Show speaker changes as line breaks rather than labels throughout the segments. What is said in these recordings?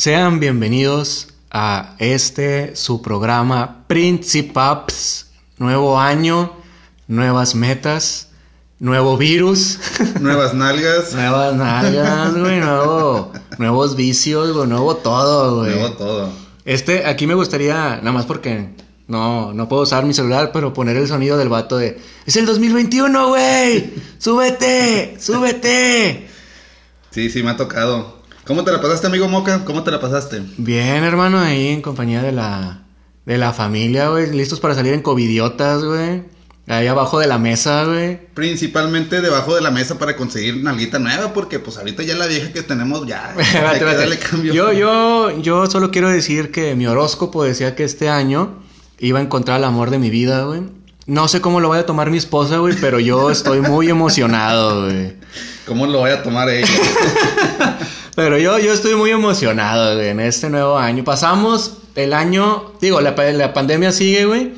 Sean bienvenidos a este su programa Principaps. Nuevo año, nuevas metas, nuevo virus,
Nuevas nalgas,
nuevas nalgas, güey, nuevo, nuevos vicios, güey, nuevo todo, güey.
nuevo todo.
Este, aquí me gustaría, nada más porque no, no puedo usar mi celular, pero poner el sonido del vato de ¡Es el 2021, güey! ¡Súbete! ¡Súbete!
Sí, sí, me ha tocado. ¿Cómo te la pasaste, amigo Moca? ¿Cómo te la pasaste?
Bien, hermano, ahí en compañía de la, de la familia, güey. Listos para salir en covidiotas, güey. Ahí abajo de la mesa, güey.
Principalmente debajo de la mesa para conseguir nalguita nueva, porque pues ahorita ya la vieja que tenemos ya. hay que darle cambio.
Yo, yo, yo solo quiero decir que mi horóscopo decía que este año iba a encontrar el amor de mi vida, güey. No sé cómo lo vaya a tomar mi esposa, güey, pero yo estoy muy emocionado, güey.
¿Cómo lo voy a tomar ella?
Pero yo, yo estoy muy emocionado, güey, en este nuevo año. Pasamos el año, digo, la, la pandemia sigue, güey,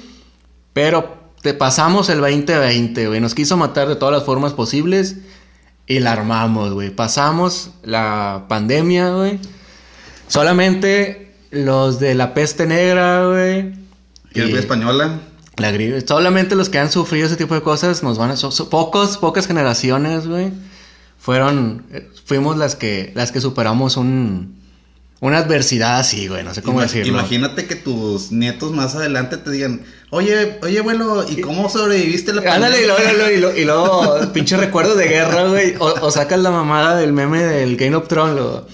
pero te pasamos el 2020, güey. Nos quiso matar de todas las formas posibles y la armamos, güey. Pasamos la pandemia, güey. Solamente los de la peste negra, güey.
¿Quieres
y
ver española?
La gripe. Solamente los que han sufrido ese tipo de cosas nos van a... so- so- pocos, pocas generaciones, güey. Fueron... eh, Fuimos las que... Las que superamos un... Una adversidad así, güey. No sé cómo
Ima-
decirlo.
Imagínate que tus nietos más adelante te digan, oye, oye, abuelo, ¿y cómo sobreviviste la
Ándale, y luego,
pandemia?"
y luego, y luego, y luego, pinche recuerdo de guerra, güey. O, o sacas la mamada del meme del Game of Thrones. lo-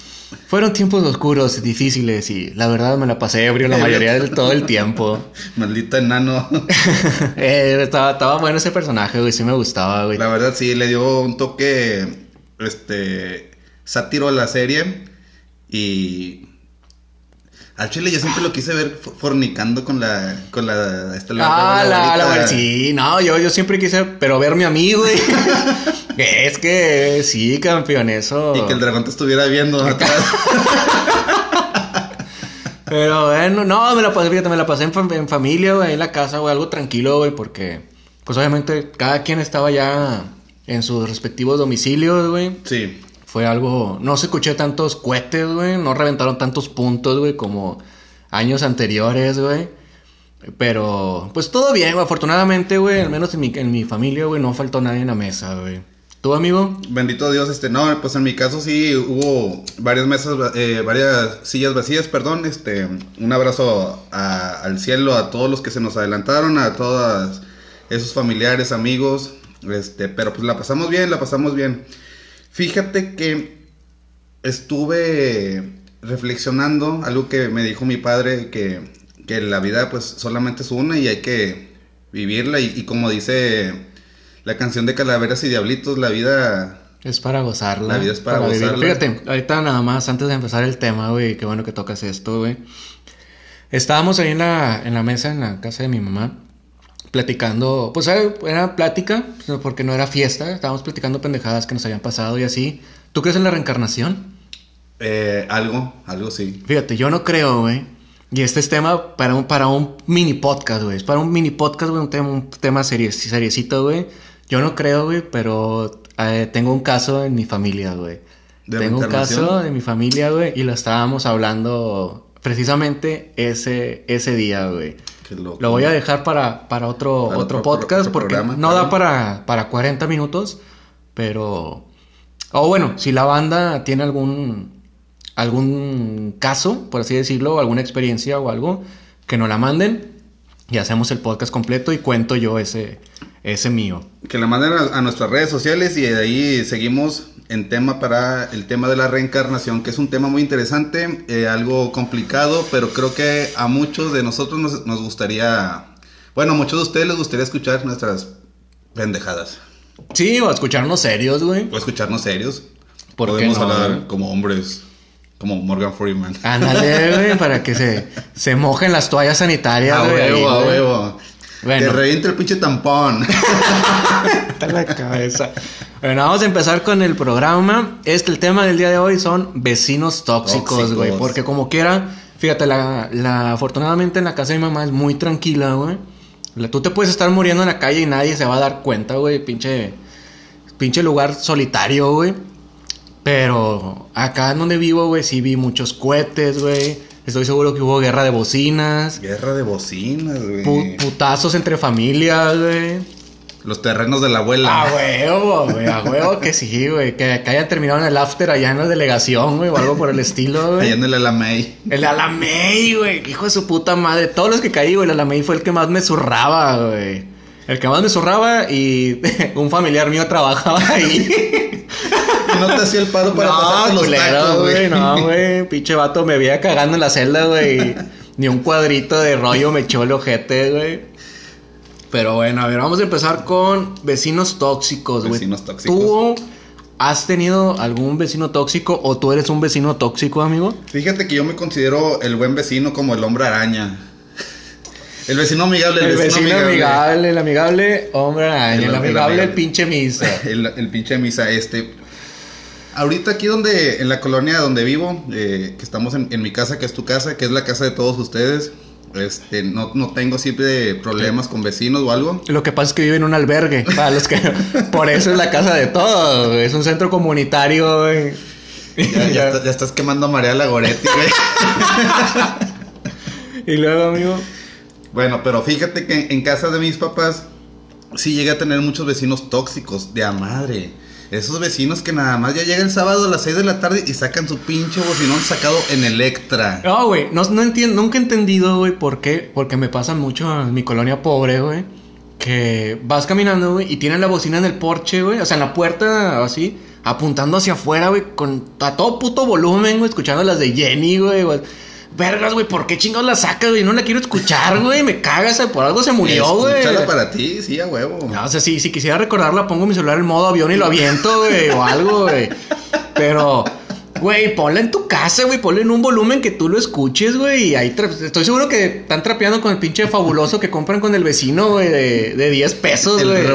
Fueron tiempos oscuros, difíciles y la verdad me la pasé ebrio la mayoría del todo el tiempo.
Maldito enano.
Eh, estaba, estaba bueno ese personaje, güey. Sí me gustaba, güey.
La verdad sí, le dio un toque, este, sátiro a la serie y... Al chile yo siempre lo quise ver fo- fornicando con la, con la, esta,
Ah, la, la, güey, sí, no, yo, yo siempre quise, pero verme a mí, güey. es que sí, campeón, eso.
Y que el dragón te estuviera viendo atrás.
Pero bueno, no, me la pasé, fíjate, me la pasé en, fam- en familia, güey, en la casa, güey, algo tranquilo, güey, porque, pues obviamente, cada quien estaba ya en sus respectivos domicilios, güey.
Sí.
Fue algo, no se escuché tantos cohetes, güey, no reventaron tantos puntos, güey, como años anteriores, güey. Pero, pues todo bien, güey, afortunadamente, güey, al menos en mi, en mi familia, güey, no faltó nadie en la mesa, güey. ¿Tú, amigo?
Bendito Dios, este, no, pues en mi caso sí hubo varias mesas, eh, varias sillas vacías, perdón, este, un abrazo a- al cielo a todos los que se nos adelantaron, a todos esos familiares, amigos, este, pero pues la pasamos bien, la pasamos bien. Fíjate que estuve reflexionando, algo que me dijo mi padre, que, que la vida pues solamente es una y hay que vivirla y, y como dice la canción de Calaveras y Diablitos, la vida
Es para gozarla.
La vida es para
vivir.
gozarla.
Fíjate, ahorita nada más, antes de empezar el tema, güey, qué bueno que tocas esto, güey. Estábamos ahí en la, en la mesa, en la casa de mi mamá, platicando, pues era, plática, porque no era fiesta, estábamos platicando pendejadas que nos habían pasado y así. ¿Tú crees en la reencarnación?
Eh, algo, algo sí.
Fíjate, yo no creo, güey. Y este es tema para un, para un mini podcast, güey. Es para un mini podcast, güey, un tema, un tema serie, seriecito, güey. Yo no creo, güey, pero eh, tengo un caso en mi familia, güey.
¿De
Tengo un caso de mi familia, güey, y lo estábamos hablando precisamente ese, ese día, güey. Lo voy a dejar para, para otro,
Para
otro
otro-
podcast
otro
porque
programa,
no
claro.
da para, para 40 minutos, pero... O bueno, si la banda tiene algún, algún caso, por así decirlo, alguna experiencia o algo, que nos la manden y hacemos el podcast completo y cuento yo ese, ese mío.
Que la manden a, a nuestras redes sociales y de ahí seguimos en tema para el tema de la reencarnación, que es un tema muy interesante, eh, algo complicado, pero creo que a muchos de nosotros nos, nos gustaría, bueno, a muchos de ustedes les gustaría escuchar nuestras pendejadas
Sí, o escucharnos serios, güey.
o escucharnos serios.
¿Por qué
Podemos
no,
hablar
güey?
como hombres, como Morgan Freeman.
Ándale, güey, para que se, se mojen las toallas sanitarias,
A
güey.
huevo, a huevo.
Bueno.
Que reviente el pinche tampón.
Está en la cabeza. Bueno, vamos a empezar con el programa. Este, el tema del día de hoy son vecinos tóxicos, güey. Porque como quiera, fíjate, la, la, afortunadamente en la casa de mi mamá es muy tranquila, güey. Tú te puedes estar muriendo en la calle y nadie se va a dar cuenta, güey. Pinche, pinche lugar solitario, güey. Pero acá donde vivo, güey, sí vi muchos cohetes, güey. Estoy seguro que hubo guerra de bocinas.
Guerra de bocinas, güey.
pu- putazos entre familias, güey.
Los terrenos de la abuela.
A huevo, güey. A huevo que sí, güey. Que, que hayan terminado en el after allá en la delegación, güey. O algo por el estilo,
Allá
güey.
en el Alamey.
El Alamey, güey. Hijo de su puta madre. Todos los que caí, güey. El Alamey fue el que más me zurraba, güey. El que más me zurraba y un familiar mío trabajaba ahí.
No te hacía el paro para pasarte los
culero,
tacos, güey.
No, güey. Pinche vato me veía cagando en la celda, güey. Ni un cuadrito de rollo me echó el ojete, güey. Pero bueno, a ver, vamos a empezar con vecinos tóxicos, güey.
Vecinos tóxicos.
¿Tú has tenido algún vecino tóxico o tú eres un vecino tóxico, amigo?
Fíjate que yo me considero el buen vecino como el hombre araña. El vecino amigable,
El, vecino amigable. el amigable hombre araña,
El-
el,
el
amigable, el pinche misa.
El, el pinche misa este. Ahorita aquí donde, en la colonia donde vivo, eh, que estamos en, en mi casa, que es tu casa, que es la casa de todos ustedes, este, no, no tengo siempre problemas con vecinos o algo.
Lo que pasa es que vive en un albergue. Para los que. Por eso es la casa de todos. Es un centro comunitario, güey.
Ya, ya está- ya estás quemando a María Lagoretti, güey.
Y luego, amigo.
Bueno, pero fíjate que en, en casa de mis papás sí llegué a tener muchos vecinos tóxicos, de a madre. Esos vecinos que nada más ya llega el sábado a las 6 de la tarde y sacan su pinche bocinón sacado en Electra.
No, güey. No, no entiendo. Nunca he entendido, güey, por qué. Porque me pasa mucho en mi colonia pobre, güey. Que vas caminando, güey, y tienen la bocina en el porche, güey. O sea, en la puerta, así. Apuntando hacia afuera, güey. Con a todo puto volumen, güey. Escuchando las de Jenny, güey. Vergas, güey. ¿Por qué chingados la sacas, güey? No la quiero escuchar, güey. Me cagas, por algo se murió, güey.
Escúchala para ti, sí, a huevo.
No, o sea, si, si quisiera recordarla, pongo mi celular en modo avión y lo aviento, güey, o algo, güey. Pero, güey, ponla en tu casa, güey, ponla en un volumen que tú lo escuches, güey. Y ahí estoy seguro que están trapeando con el pinche fabuloso que compran con el vecino, güey, de, de 10 pesos,
El
güey. El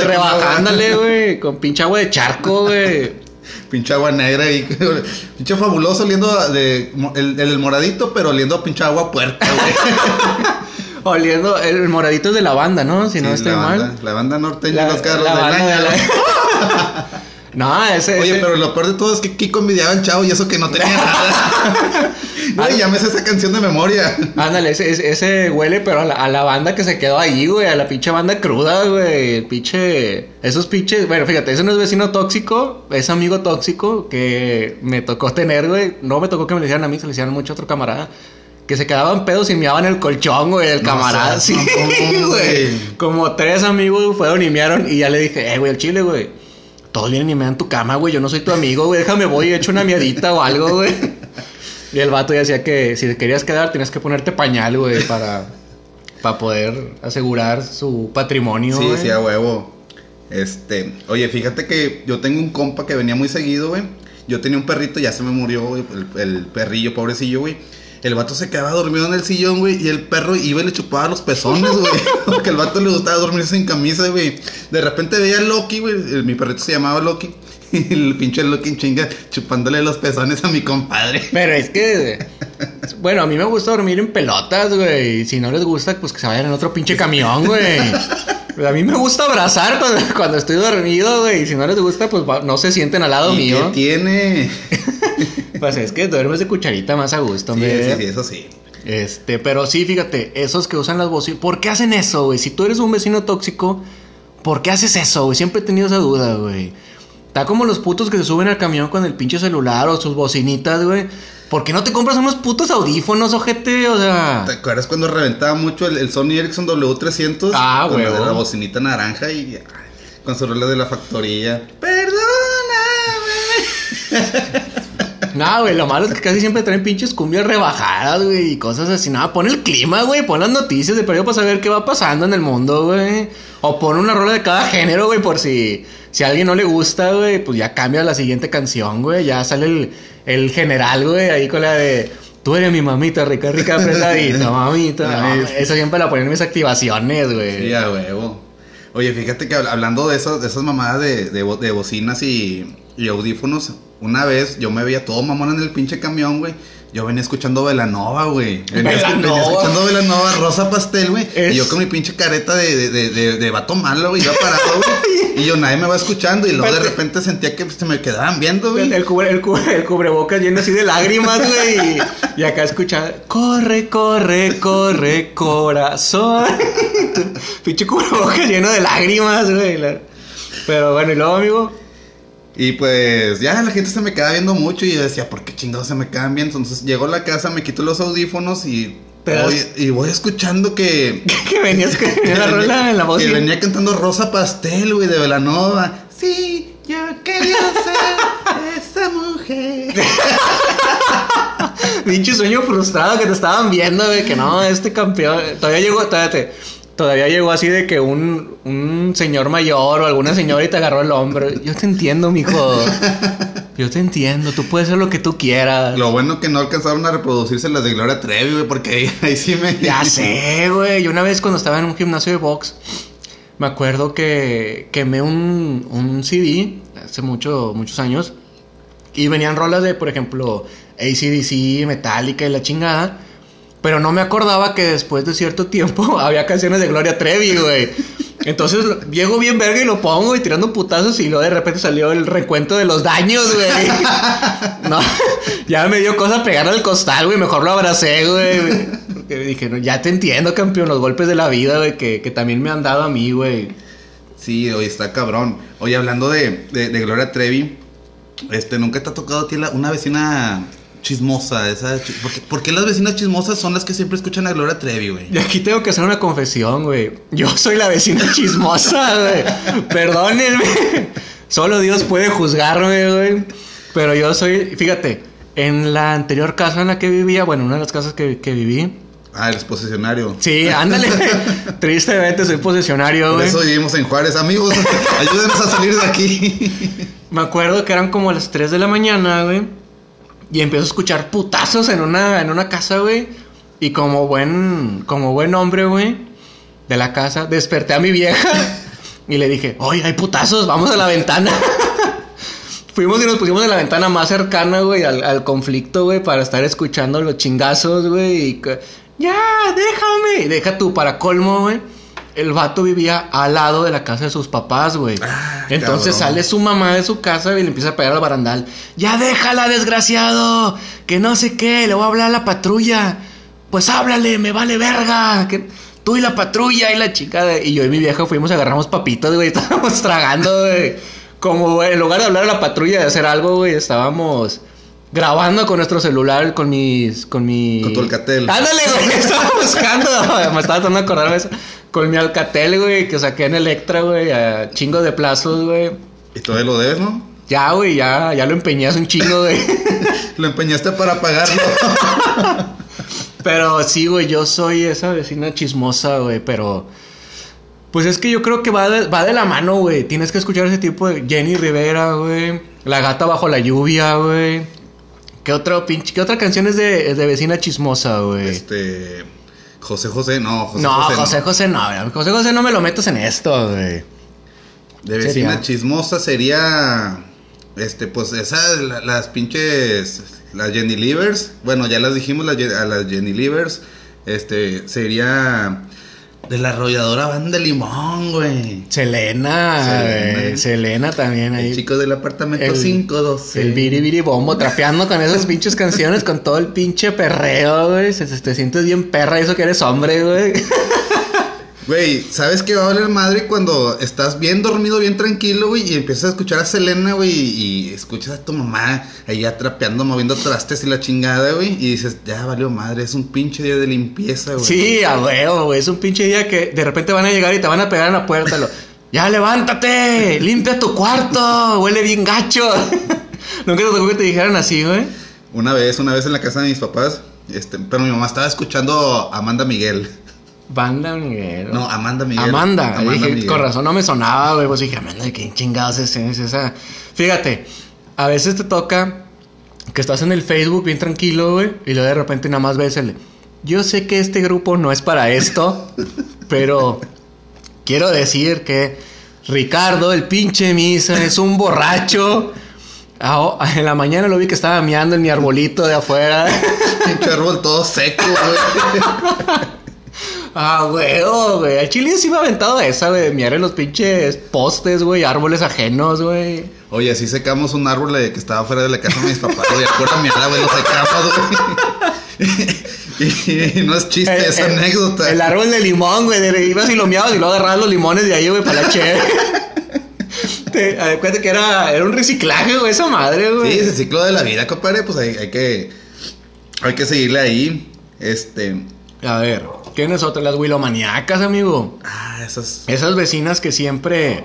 que
rebajándole,
no-
güey, con pinche agua de charco, güey.
Pinche agua negra y pinche fabuloso oliendo de el, el moradito, pero oliendo a pinche agua puerca, güey.
Oliendo, el moradito es de la banda, ¿no? Si no estoy
la
mal.
banda, la banda norteña
La-
y los carros
la banda de la- No, ese.
Oye,
ese-
pero lo peor de todo es que Kiko envidiaba al chavo y eso que no tenía nada. Güey, ya me sé esa canción de memoria.
Ándale, ese, ese, ese huele, pero a la, a la banda que se quedó ahí, güey, a la pinche banda cruda, güey, el pinche, esos pinches, bueno, fíjate, ese no es vecino tóxico, es amigo tóxico que me tocó tener, güey, no me tocó que me lo hicieran a mí, se lo hicieran mucho a otro camarada, que se quedaban pedos y meaban el colchón, güey, el
No
camarada,
seas
sí, güey,
güey.
como tres amigos fueron y mearon y ya le dije, eh, güey, el chile, güey, todos vienen y mean tu cama, güey, yo no soy tu amigo, güey, déjame voy y echo una miadita o algo, güey. Y el vato ya decía que si te querías quedar tenías que ponerte pañal, güey, para, para poder asegurar su patrimonio.
Sí,
güey.
sí, a huevo. Este, oye, fíjate que yo tengo un compa que venía muy seguido, güey. Yo tenía un perrito, ya se me murió, el perrillo, pobrecillo, güey. El vato se quedaba dormido en el sillón, güey, y el perro iba y le chupaba los pezones, güey. Porque al vato le gustaba dormir sin camisa, güey. De repente veía a Loki, güey. Mi perrito se llamaba Loki. Y el pinche Loki en chinga chupándole los pezones a mi compadre.
Pero es que, bueno, a mí me gusta dormir en pelotas, güey. Si no les gusta, pues que se vayan en otro pinche camión, güey. Pero a mí me gusta abrazar cuando, cuando estoy dormido, güey. Y si no les gusta, pues no se sienten al lado
¿Y
mío.
qué tiene?
Pues es que duermes de cucharita más a gusto,
Sí,
hombre.
sí, sí, eso sí.
Este, pero sí, fíjate, esos que usan las bocinas, ¿por qué hacen eso, güey? Si tú eres un vecino tóxico, ¿por qué haces eso, güey? Siempre he tenido esa duda, güey. Está como los putos que se suben al camión con el pinche celular o sus bocinitas, güey. ¿Por qué no te compras unos putos audífonos, ojete? O sea,
¿Te acuerdas cuando reventaba mucho el, el Sony Ericsson W300?
Ah,
Con la-. La bocinita naranja y ay, con su rola de la factoría. Perdóname.
no, güey, lo malo es que casi siempre traen pinches cumbias rebajadas, güey, y cosas así. Nada, pon el clima, güey, pon las noticias de periodo para saber qué va pasando en el mundo, güey. O pon una rola de cada género, güey, por si, si a alguien no le gusta, güey, pues ya cambia la siguiente canción, güey. Ya sale el, el general, güey, ahí con la de. Tú eres mi mamita, rica, rica, apretadita, mamita. No, eso siempre la ponen en mis activaciones, güey.
Sí, a huevo. Oye, fíjate que habl- hablando de esas, de esas mamadas de, de, de bocinas y, y audífonos, una vez yo me veía todo mamón en el pinche camión, güey. Yo venía escuchando Velanova, güey. Venía, venía escuchando Velanova, Rosa Pastel, güey.
Es-
Y yo con mi pinche careta de, de, de, de, de vato malo, güey. Iba parado, güey. Y yo nadie me va escuchando. Y luego de repente sentía que se me quedaban viendo,
El,
güey.
el, cubre, el, cubre- el cubrebocas lleno así de lágrimas, güey. Y, y acá escuchaba, corre, corre, corre, corazón. Pinche cubrebocas lleno de lágrimas, güey. Pero bueno, y luego, amigo.
Y pues ya la gente se me quedaba viendo mucho. Y yo decía, ¿por qué chingados se me quedan viendo? Entonces llego a la casa, me quito los audífonos y. Voy- y voy escuchando que.
Que venías
que
la
venía-
rola en la voz.
Que venía cantando Rosa Pastel, güey, de Velanova. Sí, yo quería ser esa mujer.
Pinche sueño frustrado que te estaban viendo, güey, que no, este campeón. Todavía llegó, todavía, te- todavía llegó así de que un, un señor mayor o alguna señora y te agarró el hombro. Yo te entiendo, mijo. Yo te entiendo, tú puedes hacer lo que tú quieras.
Lo bueno que no alcanzaron a reproducirse las de Gloria Trevi, güey, porque ahí, ahí sí me.
Ya sé, güey. Yo una vez cuando estaba en un gimnasio de box, me acuerdo que quemé un, un CD hace mucho, muchos años. Y venían rolas de, por ejemplo, ACDC, Metallica y la chingada. Pero no me acordaba que después de cierto tiempo había canciones de Gloria Trevi, güey. Entonces llego bien verga y lo pongo y tirando putazos y luego de repente salió el recuento de los daños, güey. No, ya me dio cosa pegar al costal, güey. Mejor lo abracé, güey. Porque dije, no, ya te entiendo, campeón, los golpes de la vida, güey, que, que también me han dado a mí, güey.
Sí, oye, está cabrón. Oye, hablando de, de, de Gloria Trevi, este, ¿nunca te ha tocado a ti la- una vecina chismosa? Esa, chi- ¿por, qué, por qué las vecinas chismosas son las que siempre escuchan a Gloria Trevi, güey?
Y aquí tengo que hacer una confesión, güey. Yo soy la vecina chismosa, güey. Perdónenme. Solo Dios puede juzgarme, güey. Pero yo soy, fíjate, en la anterior casa en la que vivía, bueno, una de las casas que, que viví.
Ah, eres posesionario.
Sí, ándale. Tristemente soy posesionario,
Por
güey.
eso vivimos en Juárez. Amigos, ayúdenos a salir de aquí.
Me acuerdo que eran como las 3 de la mañana, güey. Y empiezo a escuchar putazos en una, en una casa, güey. Y como buen, como buen hombre, güey, de la casa, desperté a mi vieja y le dije, oye, hay putazos, vamos a la ventana. Fuimos y nos pusimos en la ventana más cercana, güey, al, al conflicto, güey, para estar escuchando los chingazos, güey. Y ya, déjame. Y deja tú, para colmo, güey. El vato vivía al lado de la casa de sus papás, güey.
Ah,
Entonces
cabrón.
sale su mamá de su casa y le empieza a pegar al barandal. Ya déjala, desgraciado. Que no sé qué, le voy a hablar a la patrulla. Pues háblale, me vale verga. Que tú y la patrulla y la chica de... Y yo y mi vieja fuimos, agarramos papitas, güey. Estábamos tragando, güey. Como, güey, en lugar de hablar a la patrulla de hacer algo, güey, estábamos grabando con nuestro celular, con mis... Con mi...
Con tu Alcatel.
Ándale, güey. Estaba buscando. Me estaba tratando de acordarme de eso. Con mi Alcatel, güey, que saqué en Electra, güey, a chingo de plazos, güey.
Y todavía lo debes, ¿no?
Ya, güey, ya, ya lo empeñé hace un chingo, güey.
Lo empeñaste para pagarlo.
pero sí, güey, yo soy esa vecina chismosa, güey, pero... Pues es que yo creo que va de, va de la mano, güey. Tienes que escuchar ese tipo de Jenny Rivera, güey. La gata bajo la lluvia, güey. ¿Qué otra pinche, qué otra canción es de, es de vecina chismosa, güey?
Este. José José, no, José
no,
José.
José José no. José José no me lo metas en esto, güey.
De vecina
Sería.
chismosa sería. Este, pues esa, la- las pinches. Las Jenny Livers. Bueno, ya las dijimos a las Jenny Livers. Este, sería. De la arrolladora banda Limón, güey.
Selena,
Selena.
Selena también ahí.
El chico del apartamento
El-
512.
El biri biri bombo, trapeando con esas pinches canciones, con todo el pinche perreo, güey. Se- te sientes bien perra, eso que eres hombre, güey.
Güey, ¿sabes qué va a valer madre cuando estás bien dormido, bien tranquilo, güey? Y empiezas a escuchar a Selena, güey, y escuchas a tu mamá ahí atrapeando, moviendo trastes y la chingada, güey. Y dices, ya valió madre, es un pinche día de limpieza, güey.
Sí, a huevo, güey. Es un pinche día que de repente van a llegar y te van a pegar en la puerta. Lo, ya levántate, limpia tu cuarto, huele bien gacho. Nunca te tocó que te dijeran así, güey.
Una vez, una vez en la casa de mis papás, este, pero mi mamá estaba escuchando a Amanda Miguel.
Banda Miguel.
No, Amanda Miguel.
Amanda.
Amanda
dije,
Miguel.
con razón no me sonaba, güey. Pues dije, Amanda, ¿de qué chingados es, es esa? Fíjate, a veces te toca que estás en el Facebook bien tranquilo, güey. Y luego de repente nada más ves el... Yo sé que este grupo no es para esto, pero quiero decir que Ricardo, el pinche misa, es un borracho Ah, en la mañana lo vi que estaba miando en mi arbolito de afuera.
Pinche árbol todo seco, güey.
Ah, güey, güey. El chile sí me ha aventado esa, güey, de miar en los pinches postes, güey, árboles ajenos, güey.
Oye, así secamos un árbol eh, que estaba fuera de la casa de mis papás, güey. Acuérdame, güey, lo secamos, güey. y no es chiste,
El-
es
el-
anécdota.
El árbol de limón, güey. de- Ibas y lo miabas y luego agarrabas los limones de ahí, güey, para la cheve. Te que era, era un reciclaje, güey, esa madre, güey.
Sí, es el ciclo de la vida, compadre. Pues hay, hay que. Hay que seguirle ahí. Este.
A ver, ¿quién es otra? Las huilomaniacas, amigo.
Ah, esas.
Esas vecinas que siempre.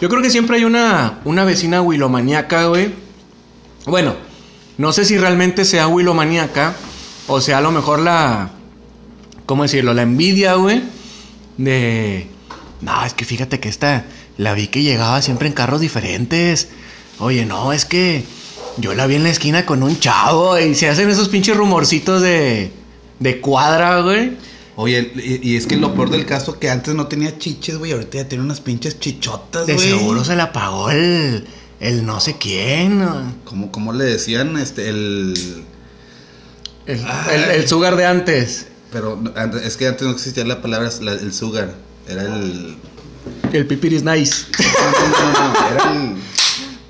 Yo creo que siempre hay una, una vecina huilomaniaca, güey. Bueno, no sé si realmente sea huilomaniaca o sea a lo mejor la. ¿Cómo decirlo? La envidia, güey. De. No, es que fíjate que esta. La vi que llegaba siempre en carros diferentes. Oye, no, es que. Yo la vi en la esquina con un chavo y se hacen esos pinches rumorcitos de. De cuadra, güey.
Oye, y, y es que lo peor del caso que antes no tenía chiches, güey. Ahorita ya tiene unas pinches chichotas,
De
güey.
seguro se la pagó el, el no sé quién.
¿Cómo, cómo le decían? Este, el.
El,
Ay.
el- el sugar de antes.
Pero es que antes no existía la palabra la- el sugar. Era el.
El pipiris nice.
No, no, no, no, era el.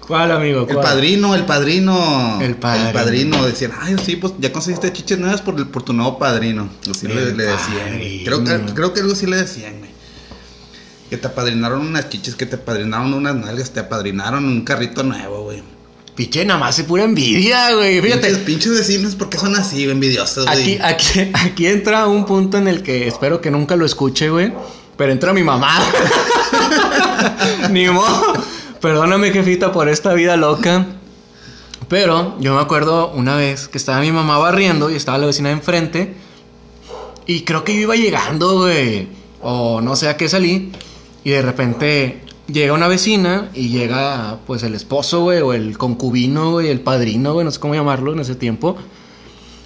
¿Cuál, amigo?
El padrino, el padrino.
El padrino.
El padrino. Decían, ay, sí, pues ya conseguiste chiches nuevas por, el- por tu nuevo padrino. Así le, le decían. Creo, que- creo que algo sí le decían, güey. Que te apadrinaron unas chiches, que te apadrinaron unas nalgas, te apadrinaron un carrito nuevo, güey.
Piche, nada más es pura envidia, güey.
Pinches,
Fíjate.
pinches vecinos, ¿por qué son así, güey, envidiosos,
Aquí,
güey?
aquí, aquí entra un punto en el que espero que nunca lo escuche, güey. Pero entra mi mamá. Ni modo. Perdóname, jefita, por esta vida loca. Pero yo me acuerdo una vez que estaba mi mamá barriendo y estaba la vecina de enfrente. Y creo que yo iba llegando, güey. O no sé a qué salí. Y de repente llega una vecina y llega, pues, el esposo, güey, o el concubino, güey, el padrino, güey, no sé cómo llamarlo en ese tiempo.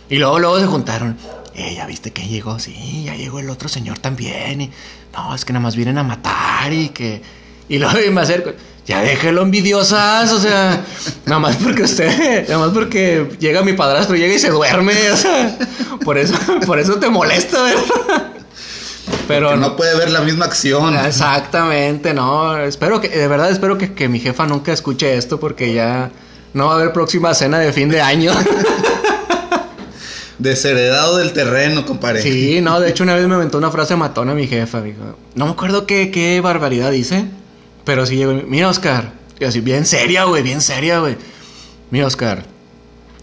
Y luego, luego se juntaron. Eh, ¿ya viste que llegó? Sí, ya llegó el otro señor también. Y, no, es que nada más vienen a matar y que... Y luego me acerco. Ya déjelo envidiosas, o sea, nada más porque usted, nada más porque llega mi padrastro, llega y se duerme, o sea, por eso, por eso te molesta, ¿verdad? Pero
no puede ver la misma acción.
Exactamente, no. Espero que, de verdad espero que, que mi jefa nunca escuche esto porque ya no va a haber próxima cena de fin de año.
Desheredado del terreno, compadre.
Sí, no, de hecho una vez me aventó una frase matona mi jefa, dijo. No me acuerdo qué, qué barbaridad dice, pero sí llegó, mira Oscar, y así bien seria, güey, bien seria, güey. Mira Oscar,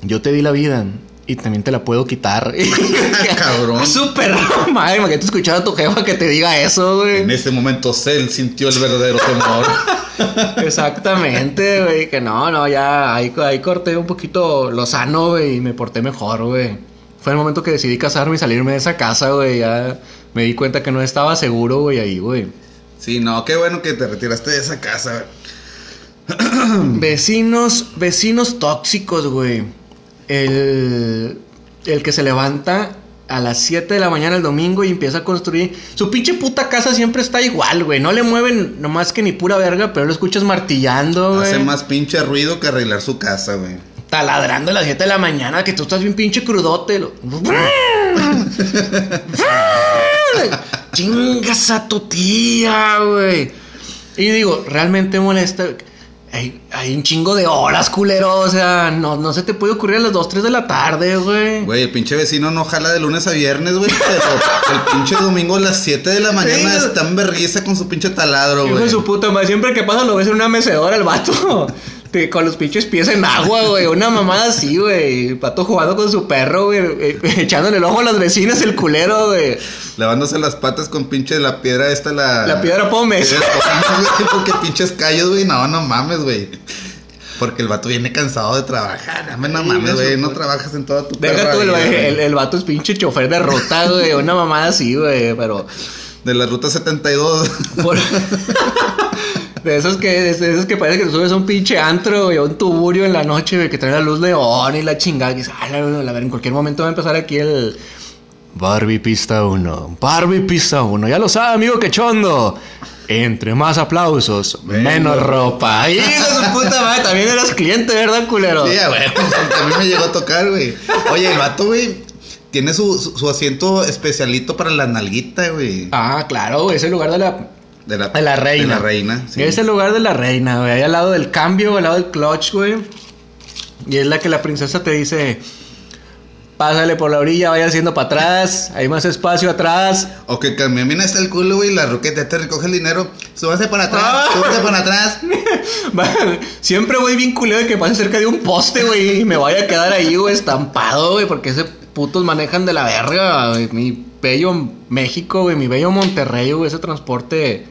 yo te di la vida y también te la puedo quitar.
Cabrón.
Súper madre, imagínate escuchar a tu jefa que te diga eso, güey.
En ese momento Cell sintió el verdadero temor.
Exactamente, güey, que no, no, ya ahí, ahí corté un poquito lo sano, güey, y me porté mejor, güey. Fue el momento que decidí casarme y salirme de esa casa, güey, ya me di cuenta que no estaba seguro, güey, ahí, güey.
Sí, no, qué bueno que te retiraste de esa casa.
Vecinos, vecinos tóxicos, güey. El, el que se levanta a las 7 de la mañana el domingo y empieza a construir. Su pinche puta casa siempre está igual, güey. No le mueven nomás que ni pura verga, pero lo escuchas martillando, güey.
Hace más pinche ruido que arreglar su casa, güey.
taladrando a las 7 de la mañana que tú estás bien pinche crudote. Lo... Chingas a tu tía, güey. Y digo, realmente molesta. Hay, hay un chingo de horas, culero. O sea, no, no se te puede ocurrir a las 2, 3 de la tarde, güey.
Güey, el pinche vecino no jala de lunes a viernes, güey. Pero el pinche domingo a las 7 de la mañana
Sí.
está en berriza con su pinche taladro,
Hijo
güey.
de su puta madre, siempre que pasa lo ves en una mecedora el vato. Con los pinches pies en agua, güey. Una mamada así, güey. El pato jugando con su perro, güey. eh, Echándole el ojo a las vecinas, el culero, güey.
Lavándose las patas con pinche la piedra esta, la...
La piedra pómez.
Porque pinches callos, güey. No, no mames, güey. Porque el vato viene cansado de trabajar. Dame, no mames, güey. No trabajas en toda tu
Deja tú, el,
vida,
el, el vato es pinche chofer de ruta, güey. Una mamada así, güey. Pero.
De la ruta 72.
por- de esos que, de esos que parece que te subes a un pinche antro, güey, a un tuburio en la noche, güey, que trae la luz león y la chingada. Que dices, "Ah, la, la, la, en cualquier momento va a empezar aquí el. Barbie Pista 1. Barbie Pista 1. Ya lo sabe, amigo quechondo. Entre más aplausos, menos, ropa. Su puta madre, también eras cliente, ¿verdad, culero?
Sí, güey, a mí me llegó a tocar, güey. Oye, el vato, güey, tiene su, su, su asiento especialito para la nalguita, güey.
Ah, claro, güey, es el lugar de la,
De la,
de la reina.
De la reina, sí.
Es el lugar de la reina, güey. Ahí al lado del cambio, al lado del clutch, güey. Y es la que la princesa te dice: Pásale por la orilla, vaya haciendo para atrás. Hay más espacio atrás.
O que camina hasta el culo, güey, la ruqueta te recoge el dinero. Súbase para atrás,
Ah.
súbase para atrás.
Siempre voy bien culero de que pase cerca de un poste, güey. Y me vaya a quedar ahí, güey, estampado, güey. Porque ese putos manejan de la verga, güey. Mi bello México, güey. Mi bello Monterrey, güey. Ese transporte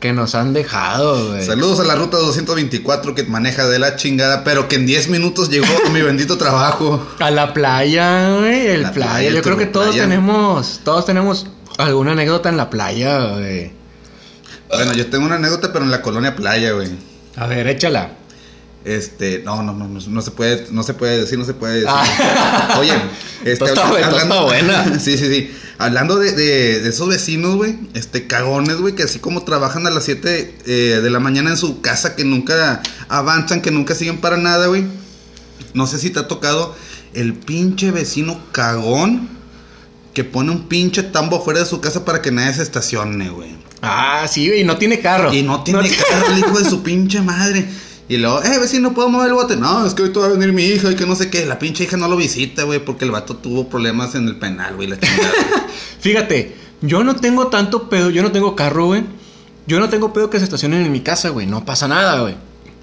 que nos han dejado, güey.
Saludos a la ruta 224 que maneja de la chingada, pero que en 10 minutos llegó a mi bendito trabajo.
A la playa, güey, el
La
playa.
playa,
Yo creo que todos
playa.
tenemos, todos tenemos alguna anécdota en la playa, güey.
Bueno, yo tengo una anécdota, pero en la colonia playa, güey.
A ver, échala.
Este, no, no, no, no, no se puede, no se puede decir, no se puede decir.
Ah.
Oye, este,
Está buena,
sí, sí, sí. Hablando de, esos vecinos, güey, este, cagones, güey, que así como trabajan a las 7 eh, de la mañana en su casa, que nunca avanzan, que nunca siguen para nada, güey. No sé si te ha tocado el pinche vecino cagón que pone un pinche tambo fuera de su casa para que nadie se estacione, güey.
Ah, sí, güey, y no tiene carro.
Y no tiene carro el hijo de su pinche madre. Y luego, eh, vecino, ¿puedo mover el bote? No, es que ahorita va a venir mi hija y que no sé qué. La pinche hija no lo visita, güey, porque el vato tuvo problemas en el penal, güey, la chingada.
Fíjate, yo no tengo tanto pedo, yo no tengo carro, güey. Yo no tengo pedo que se estacionen en mi casa, güey. No pasa nada, güey.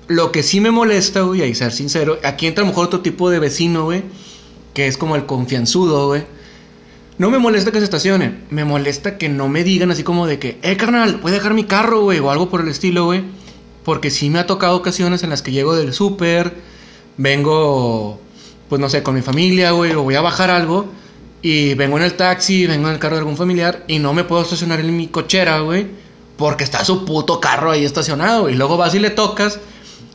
Lo que sí me molesta, güey, y ser sincero, aquí entra a lo mejor otro tipo de vecino, güey, que es como el confianzudo, güey. No me molesta que se estacionen, me molesta que no me digan así como de que, eh, carnal, voy a dejar mi carro, güey, o algo por el estilo, güey. Porque sí me ha tocado ocasiones en las que llego del súper, vengo, pues no sé, con mi familia, güey, o voy a bajar algo, y vengo en el taxi, vengo en el carro de algún familiar, y no me puedo estacionar en mi cochera, güey, porque está su puto carro ahí estacionado, y luego vas y le tocas,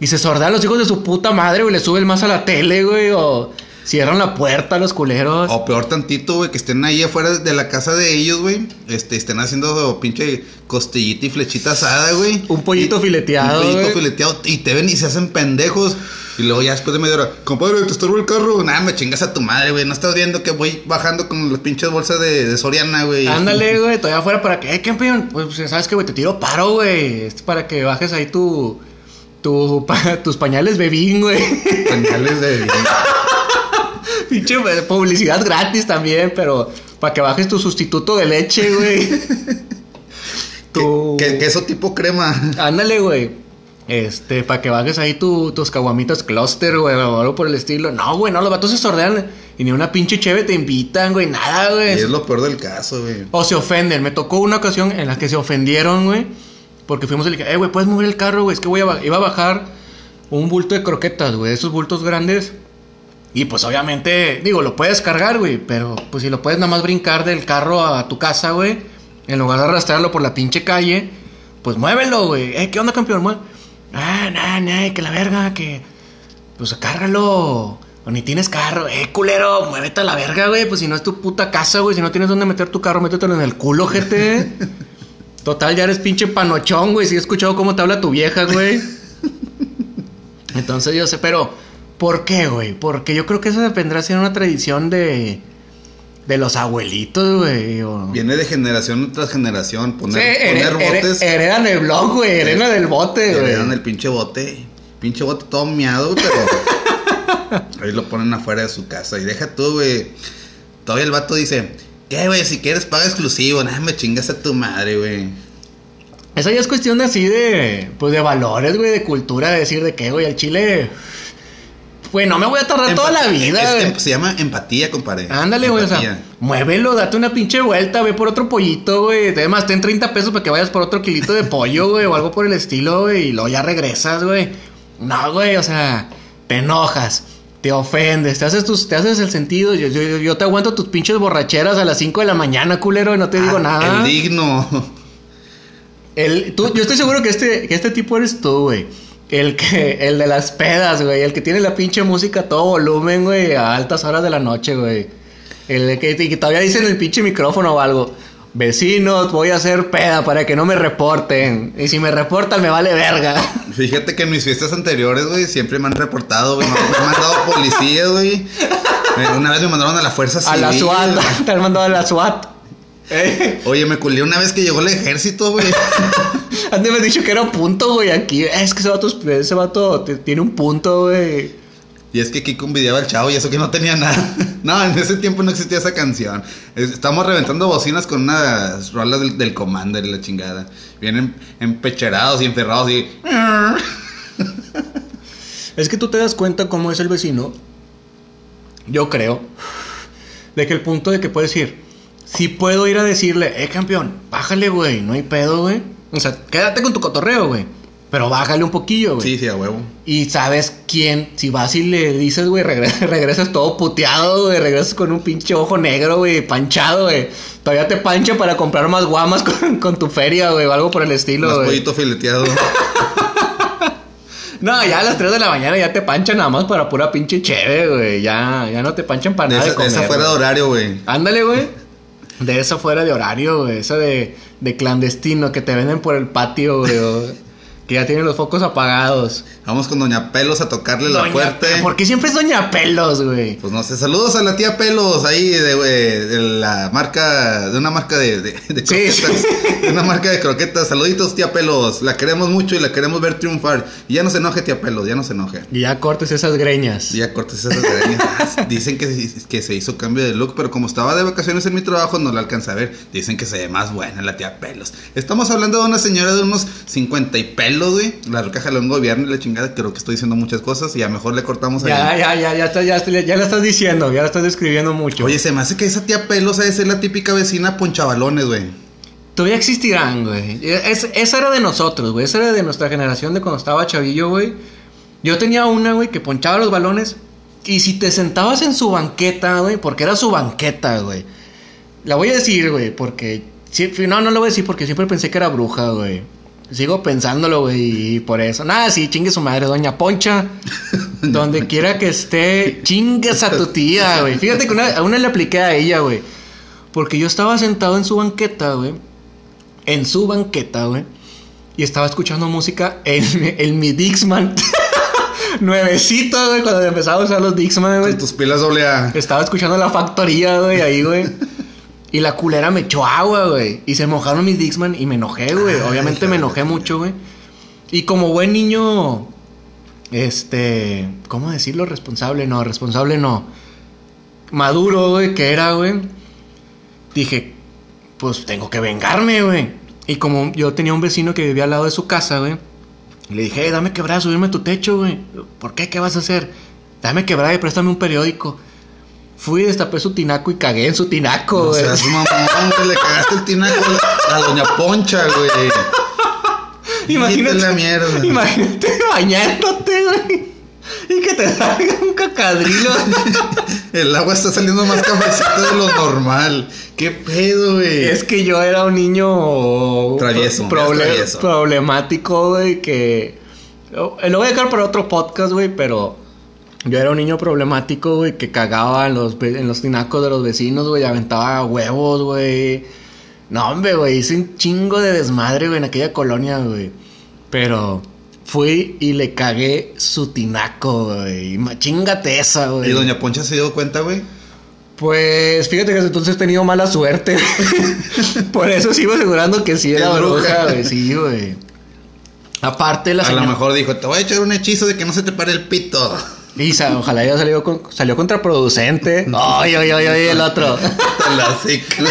y se sordean los hijos de su puta madre, güey, le suben más a la tele, güey, o cierran la puerta los culeros.
o peor tantito, güey, que estén ahí afuera de la casa de ellos, güey. Este, estén haciendo pinche costillita y flechita asada, güey.
Un pollito
Y-
fileteado,
Un pollito fileteado. Y te ven y se hacen pendejos. Y luego ya después de media hora, compadre, te estorbo el carro. Nah, me chingas a tu madre, güey. No estás viendo que voy bajando con las pinches bolsas de, de Soriana, güey.
Ándale, güey, todavía afuera para que, eh, campeón, pues sabes que, güey, te tiro paro, güey. Es para que bajes ahí tu, tu, pa- tus pañales bebín, güey.
Pañales de.
Pinche publicidad gratis también, pero para que bajes tu sustituto de leche, güey. tu...
Que, queso tipo crema.
Ándale, güey. Este, para que bajes ahí tu, tus caguamitas cluster, güey, o algo por el estilo. No, güey, no, los vatos se sordean y ni una pinche cheve te invitan, güey, nada,
Y
güey.
es lo peor del caso, güey.
O se ofenden. Me tocó una ocasión en la que se ofendieron, güey. Porque fuimos y le dije, eh, güey, ¿puedes mover el carro, güey? Es que voy a ba- iba a bajar un bulto de croquetas, güey. Esos bultos grandes. Y pues obviamente, digo, lo puedes cargar, güey. Pero pues si lo puedes nada más brincar del carro a tu casa, güey. En lugar de arrastrarlo por la pinche calle. Pues muévelo, güey. Eh, ¿qué onda, campeón? Mue- Ah, nah, nah, que la verga, que... Pues cárgalo. O ni tienes carro. Eh, culero, muévete a la verga, güey. Pues si no es tu puta casa, güey. Si no tienes dónde meter tu carro, métetelo en el culo, gente. Total, ya eres pinche panochón, güey. Si he escuchado cómo te habla tu vieja, güey. Entonces yo sé, pero ¿por qué, güey? Porque yo creo que eso dependerá ser una tradición de de los abuelitos, güey. o-
Viene de generación tras generación.
Sí,
Poner,
here-
poner botes.
heredan el blog, güey. Heredan el bote, güey.
Heredan el pinche bote. Pinche bote todo miado, pero. ahí lo ponen afuera de su casa. Y deja tú, güey. Todavía el vato dice: ¿Qué, güey? Si quieres, paga exclusivo. Nada, me chingas a tu madre, güey.
Esa ya es cuestión así de, pues de valores, güey, de cultura, de decir de qué, güey, al chile, güey, no me voy a tardar toda la vida,
em- se llama empatía, compadre.
Ándale, güey, o sea, muévelo, date una pinche vuelta, ve por otro pollito, güey. Además, ten 30 pesos para que vayas por otro kilito de pollo, güey, o algo por el estilo, güey, y luego ya regresas, güey. No, güey, o sea, te enojas, te ofendes, te haces tus, te haces el sentido. Yo, yo, yo te aguanto tus pinches borracheras a las 5 de la mañana, culero, y no te digo
Ah,
nada.
El digno.
El, tú, yo estoy seguro que este, que este tipo eres tú, güey. El que, el de las pedas, güey. El que tiene la pinche música a todo volumen, güey, a altas horas de la noche, güey. El que, que todavía dicen el pinche micrófono o algo. Vecinos, voy a hacer peda para que no me reporten. Y si me reportan, me vale verga.
Fíjate que en mis fiestas anteriores, güey, siempre me han reportado, güey. Me han mandado policías, güey. Eh, Una vez me mandaron a la fuerza
A la
civil,
SWAT, te han mandado a la SWAT. Eh,
Oye, me culé una vez que llegó el ejército, güey.
Antes me has dicho que era punto, güey. Aquí, es que ese vato, ese vato tiene un punto, güey.
Y es que Kiko envidiaba al chavo y eso que no tenía nada. No, en ese tiempo no existía esa canción. Es- Estamos reventando bocinas con unas rolas del, del Commander y la chingada. Vienen empecherados y enferrados y...
Es que tú te das cuenta cómo es el vecino. Yo creo. De que el punto de que puedes ir. Si puedo ir a decirle, eh, campeón, bájale, güey. No hay pedo, güey. O sea, quédate con tu cotorreo, güey. Pero bájale un poquillo, güey.
Sí, sí, a huevo.
Y sabes quién, si vas y le dices, güey, regresas, regresas todo puteado, güey, regresas con un pinche ojo negro, güey, panchado, güey. Todavía te pancha para comprar más guamas con, con tu feria, güey, o algo por el estilo,
Más
güey.
pollito fileteado.
No, ya a las 3 de la mañana ya te panchan nada más para pura pinche cheve, güey. Ya, ya no te panchan para
De
nada
esa,
de comer.
de esa fuera de horario, güey.
Ándale, güey. De esa fuera de horario, güey. Esa de, de clandestino que te venden por el patio, güey. Que ya tienen los focos apagados.
Vamos con Doña Pelos a tocarle la puerta.
Pe- ¿Por qué siempre es Doña Pelos, güey?
Pues no sé, saludos a la tía Pelos ahí de, güey, de la marca, de una marca de, de, de croquetas.
sí.
De una marca de croquetas. Saluditos, tía Pelos. La queremos mucho y la queremos ver triunfar. Y ya no se enoje, tía Pelos, ya no se enoje.
Y ya cortes esas greñas.
Y ya cortes esas greñas. Dicen que, que se hizo cambio de look, pero como estaba de vacaciones en mi trabajo, no la alcanza a ver. Dicen que se ve más buena la tía Pelos. Estamos hablando de una señora de unos 50 y pelos, güey. La roca jaló un gobierno y la chingada. Creo que estoy diciendo muchas cosas y a lo mejor le cortamos ahí.
Ya, ya, ya, ya, está- ya, está- ya la estás diciendo, ya la estás describiendo mucho.
Oye, se me hace que esa tía Pelos ha de ser la típica vecina ponchabalones, güey.
Todavía existirán, güey. Es- esa era de nosotros, güey. Esa era de nuestra generación de cuando estaba chavillo, güey. Yo tenía una, güey, que ponchaba los balones. Y si te sentabas en su banqueta, güey, porque era su banqueta, güey. La voy a decir, güey, porque... no, no lo voy a decir porque siempre pensé que era bruja, güey. Sigo pensándolo, güey, y por eso. Nada, sí, chingue su madre, doña Poncha. donde quiera que esté, chingues a tu tía, güey. Fíjate que una, a una le apliqué a ella, güey. Porque yo estaba sentado en su banqueta, güey. En su banqueta, güey. Y estaba escuchando música en, en mi Dixman. Nuevecito, güey, cuando empezaba a usar los Dixman, güey.
Tus pilas doble A.
Estaba escuchando la factoría, güey, ahí, güey. Y la culera me echó agua, güey. Y se mojaron mis Dixman y me enojé, güey.
Ay,
Obviamente me enojé mucho, güey. Y como buen niño, este, ¿cómo decirlo? Responsable, no, responsable no. Maduro, güey, que era, güey. Dije, pues tengo que vengarme, güey. Y como yo tenía un vecino que vivía al lado de su casa, güey. Le dije, "Eh, dame quebrada, subirme a tu techo, güey. ¿Por qué? ¿Qué vas a hacer? Dame quebrada y préstame un periódico. Fui, destapé su tinaco y cagué en su tinaco,
O
güey.
sea, su mamá, güey, le cagaste el tinaco a la doña Poncha, güey.
Imagínate,
la mierda.
imagínate bañándote, güey. Y que te salga un cacadrilo.
El agua está saliendo más cafecita de lo normal. ¿Qué pedo, güey?
es que yo era un niño
Travieso,
proble-
travieso.
problemático, güey, que lo voy a dejar para otro podcast, güey, pero yo era un niño problemático, güey, que cagaba en los en los tinacos de los vecinos, güey, aventaba huevos, güey. No, hombre, güey, hice un chingo de desmadre, güey, en aquella colonia, güey. Pero fui y le cagué su tinaco, güey. Chingate esa, güey.
¿Y doña Poncha se dio cuenta, güey?
Pues fíjate que entonces he tenido mala suerte. Por eso sigo asegurando que sí era
bruja.
güey. Sí, güey. Aparte la
A lo
señora...
mejor dijo, te voy a echar un hechizo de que no se te pare el pito.
Lisa, ojalá haya salido, con- salió contraproducente. Ay, ay, ay, ay, el otro.
La cicla.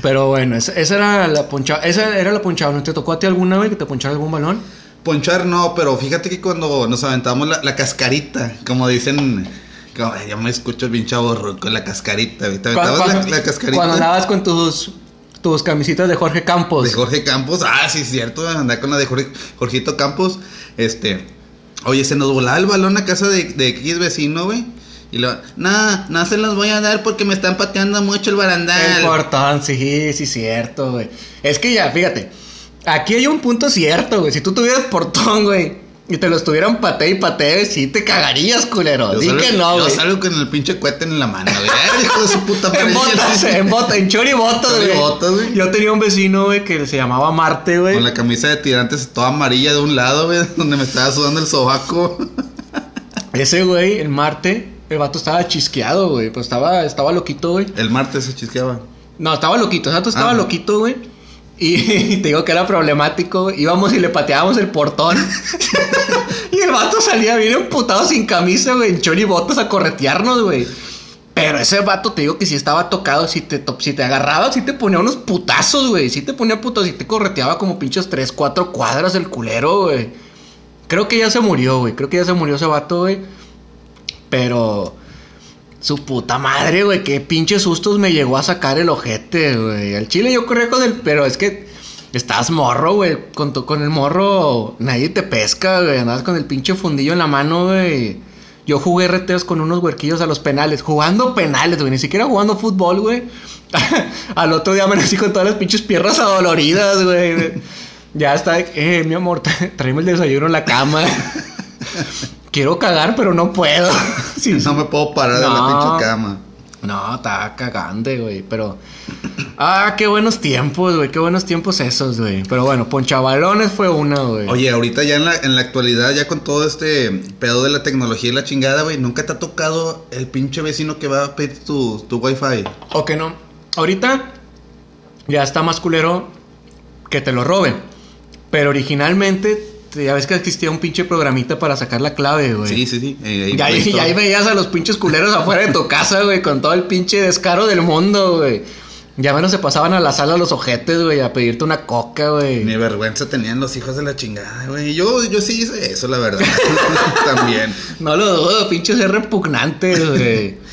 Pero bueno, esa, esa era la ponchada. Esa era la ponchada. ¿No te tocó a ti alguna vez que te ponchara algún balón?
Ponchar no, pero fíjate que cuando nos aventamos la, la cascarita, como dicen, como, ya me escucho bien chavo ruco, la cascarita. Te aventabas la cascarita
Cuando andabas con tus, tus camisitas de Jorge Campos.
de Jorge Campos. Ah, sí, es cierto, andar con la de Jorge, Jorgito Campos. Este, oye, se nos volaba el balón a casa de, de X vecino, güey. Y lo, no, no se los voy a dar porque me están pateando mucho el
El
barandal.
portón, sí, sí, cierto, güey. Es que ya, fíjate. Aquí hay un punto cierto, güey. Si tú tuvieras portón, güey. Y te lo estuvieran patee y patee, sí te cagarías, culero.
Yo
que no,
Yo
güey.
salgo con el pinche cohete en la mano, güey. Hijo de su puta
En
madre.
botas, en botas, en chori botas, güey. Yo tenía un vecino, güey, que se llamaba Marte, güey.
Con la camisa de tirantes toda amarilla de un lado, güey, donde me estaba sudando el sobaco.
Ese güey, el Marte, el vato estaba chisqueado, güey. Pues estaba, estaba loquito, güey.
El martes se chisqueaba.
No, estaba loquito, el vato estaba
Ah.
loquito, güey. Y, te digo que era problemático. Íbamos y le pateábamos el portón. y el vato salía bien emputado sin camisa, güey, en chori botas a corretearnos, güey. Pero ese vato te digo que si estaba tocado, si te, si te agarraba, si te ponía unos putazos, güey. Si te ponía putazos, si te correteaba como pinches 3, 4 cuadras el culero, güey. Creo que ya se murió, güey. Creo que ya se murió ese vato, güey. Pero... Su puta madre, güey. Qué pinches sustos me llegó a sacar el ojete, güey. Al chile yo corría con el... Pero es que... Estás morro, güey. Con, tu- con el morro nadie te pesca, güey. Andabas con el pinche fundillo en la mano, güey. Yo jugué reteos con unos huerquillos a los penales. Jugando penales, güey. Ni siquiera jugando fútbol, güey. Al otro día amanecí con todas las pinches piernas adoloridas, güey. Ya está. Eh, mi amor, tráeme el desayuno en la cama. Quiero cagar, pero no puedo. Sí,
No me puedo parar de la
No.
pinche cama.
no, está cagante, güey. Pero. Ah, qué buenos tiempos, güey. Qué buenos tiempos esos, güey. Pero bueno, Ponchabalones fue una, güey.
Oye, ahorita ya en la, en la actualidad, ya con todo este pedo de la tecnología y la chingada, güey, ¿nunca te ha tocado el pinche vecino que va a pedir tu, tu wifi?
O que no. Ahorita ya está más culero que te lo roben. Pero originalmente, te- ya ves que existía un pinche programita para sacar la clave, güey.
Sí, sí, sí. eh, ahí
Y ahí,
puesto.
y ahí veías a los pinches culeros afuera de tu casa, güey, con todo el pinche descaro del mundo, güey. Ya menos se pasaban a la sala los ojetes, güey, a pedirte una coca, güey.
Ni vergüenza tenían los hijos de la chingada, güey. Yo, yo sí hice eso, la verdad. También.
No lo dudo, pinches es repugnante, güey.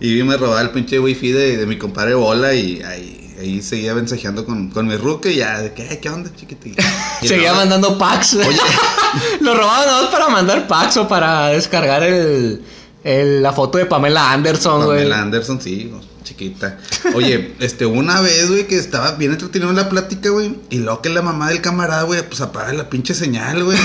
Y me robaba el pinche wifi de, de mi compadre Bola y ahí, ahí seguía mensajeando con, con mi ruque y ya, de que, "Ay, ¿qué onda, chiquitito? Y
Seguía mandando packs.
Oye.
Lo robaban nada más para mandar packs o para descargar el, el- la foto de Pamela Anderson, güey.
Pamela Anderson, sí, chiquita. Oye, este, una vez, güey, que estaba bien entretenido en la plática, güey. Y luego que la mamá del camarada, güey, pues apaga la pinche señal, güey.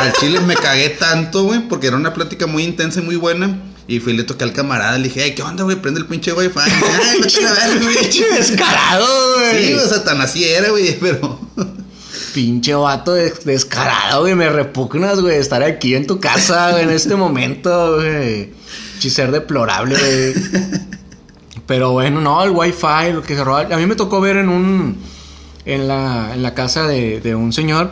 Al chile me cagué tanto, güey, porque era una plática muy intensa y muy buena. Y fui y le toqué al camarada, le dije, ay, ¿qué onda, güey? Prende el pinche wifi. Ay, vete a la verga, güey.
Pinche descarado, güey.
Sí, o sea, tan así era, güey, pero.
Pinche vato des- descarado, güey. Me repugnas, güey, estar aquí en tu casa, güey, en este momento, güey. Pinche ser deplorable, güey. Pero bueno, no, el wifi, lo que se roba. A mí me tocó ver en un. En la, en la casa de, de un señor.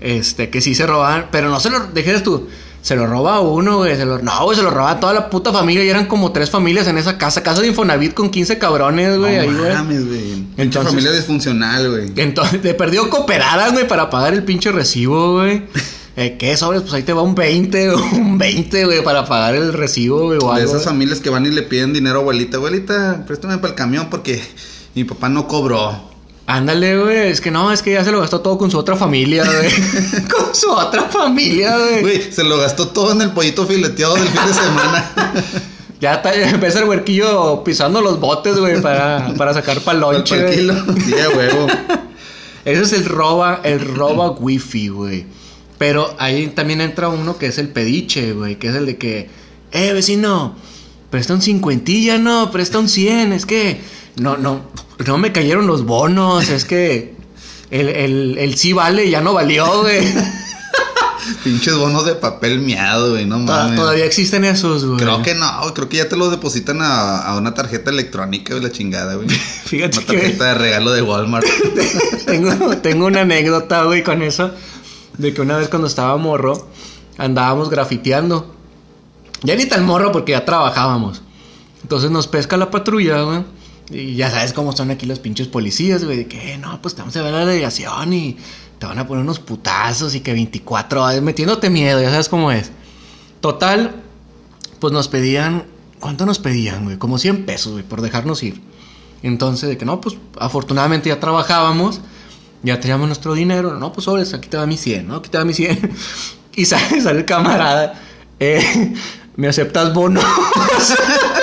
Este, que sí se robaban. Pero no se lo. Dejes tú. Se lo roba a uno, güey. Se lo, no, güey, se lo roba a toda la puta familia. Y eran como tres familias en esa casa. Casa de Infonavit con 15 cabrones, güey. ahí,
no
güey.
mames, güey.
Entonces-
familia disfuncional, güey.
Entonces, te perdió cooperadas, güey, para pagar el pinche recibo, güey. Eh, ¿Qué sobres? Pues ahí te va un 20, un 20, güey, para pagar el recibo, güey, o
De
algo.
esas familias que van y le piden dinero a abuelita. Abuelita, préstame para el camión porque mi papá no cobró.
Ándale, güey, es que no, es que ya se lo gastó todo con su otra familia, güey. con su otra familia, güey.
Güey, se lo gastó todo en el pollito fileteado del fin de semana.
Ya está, empieza el huerquillo pisando los botes, güey, para, para sacar
El
palonche, güey.
kilo. Sí, a huevo.
Ese es el roba, el roba wifi, güey. Pero ahí también entra uno que es el pediche, güey. Que es el de que, eh, vecino, presta un cincuentilla, no, presta un cien. Es que, no, no, no me cayeron los bonos. Es que el, el, el sí vale ya no valió, güey.
Pinches bonos de papel miado, güey, no mames.
Todavía existen esos, güey.
Creo que no, creo que ya te lo depositan a, a una tarjeta electrónica, güey, la chingada, güey.
Fíjate
Una
que
tarjeta de regalo de Walmart.
tengo, tengo una anécdota, güey, con eso. De que una vez cuando estaba morro, andábamos grafiteando. Ya ni tan morro porque ya trabajábamos. Entonces nos pesca la patrulla, güey. Y ya sabes cómo son aquí los pinches policías, güey. De que, "Eh, no, pues te vamos a ver a la delegación y te van a poner unos putazos y que 24 horas metiéndote miedo, ya sabes cómo es. Total, pues nos pedían, ¿cuánto nos pedían, güey? Como 100 pesos, güey, por dejarnos ir. Entonces, de que no, pues afortunadamente ya trabajábamos, ya teníamos nuestro dinero. No, pues sobres, aquí te va mi 100, ¿no? Aquí te va mi 100. Y sale, sale el camarada, eh, ¿me aceptas bonos?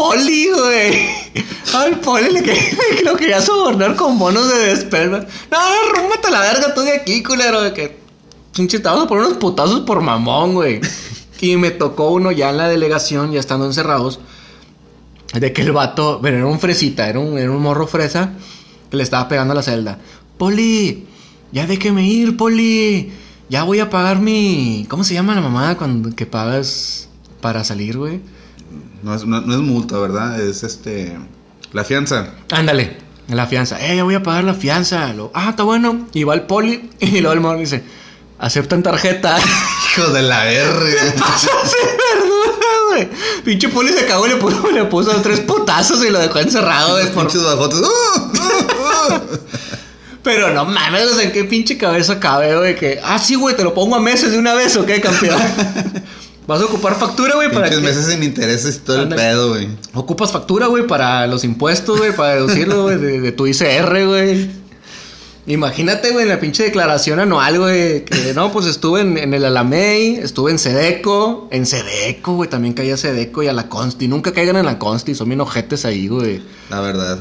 Poli, güey. Al poli le que lo quería sobornar con bonos de despelma. No, rúmbate la verga tú de aquí, culero. De que pinche a poner unos putazos por mamón, güey. Y me tocó uno ya en la delegación, ya estando encerrados, de que el vato, bueno, era un fresita, era un, era un morro fresa que le estaba pegando a la celda. Poli, ya déjeme ir, Poli. Ya voy a pagar mi. ¿Cómo se llama la mamada cuando que pagas para salir, güey?
No es, no, no es multa, ¿verdad? Es este. La fianza.
Ándale, la fianza. Eh, ya voy a pagar la fianza. Lo, ah, está bueno. Y va el poli. Y luego el morro dice: aceptan tarjeta.
Hijo de la verga.
Güey. Pinche poli se cagó y le puso, le puso tres putazos y lo dejó encerrado, güey. por-
Pinches bajotes. ¡Ah! ¡Ah! ¡Ah!
Pero no mames, o sea, ¿en qué pinche cabeza cabe, güey? Que, ah, sí, güey, te lo pongo a meses de una vez, ¿o qué, campeón? Vas a ocupar factura, güey, para que...
meses sin intereses y todo el pedo, güey.
Ocupas factura, güey, para los impuestos, güey, para deducirlo, güey, de, de tu ICR, güey. Imagínate, güey, en la pinche declaración anual, güey, que no, pues estuve en, en el Alamey, estuve en Sedeco, en Sedeco, güey, también caía a Sedeco y a la Consti. Nunca caigan en la Consti, son bien ojetes ahí, güey.
La verdad.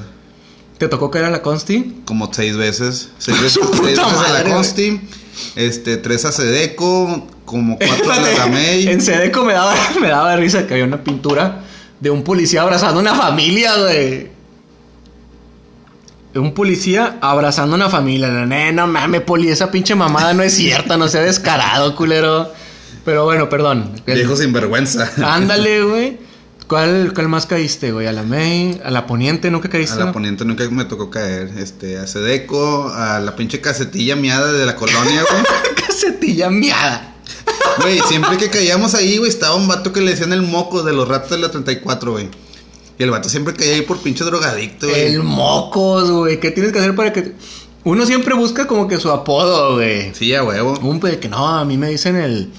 ¿Te tocó caer a la Consti?
Como seis veces. Seis veces, seis veces a la. Consti. Este, tres a Sedeco. Como cuatro a la.
En Sedeco me daba, me daba risa que había una pintura de un policía abrazando una familia, güey. Un policía abrazando una familia. No, no mames, poli, esa pinche mamada no es cierta, no sea descarado, culero. Pero bueno, perdón.
Viejo sinvergüenza.
Ándale, güey. ¿Cuál, ¿Cuál más caíste, güey? ¿A la May? ¿A la Poniente? ¿Nunca caíste?
A la poniente nunca me tocó caer. Este, a Sedeco, a la pinche casetilla miada de la colonia, güey.
Casetilla miada.
Güey, siempre que caíamos ahí, güey, estaba un vato que le decían el moco de los ratos de la 34, güey. Y el vato siempre caía ahí por pinche drogadicto, güey.
El mocos, güey. ¿Qué tienes que hacer para que... Uno siempre busca como que su apodo, güey.
Sí, a huevo.
Un pe- que no, a mí me dicen el,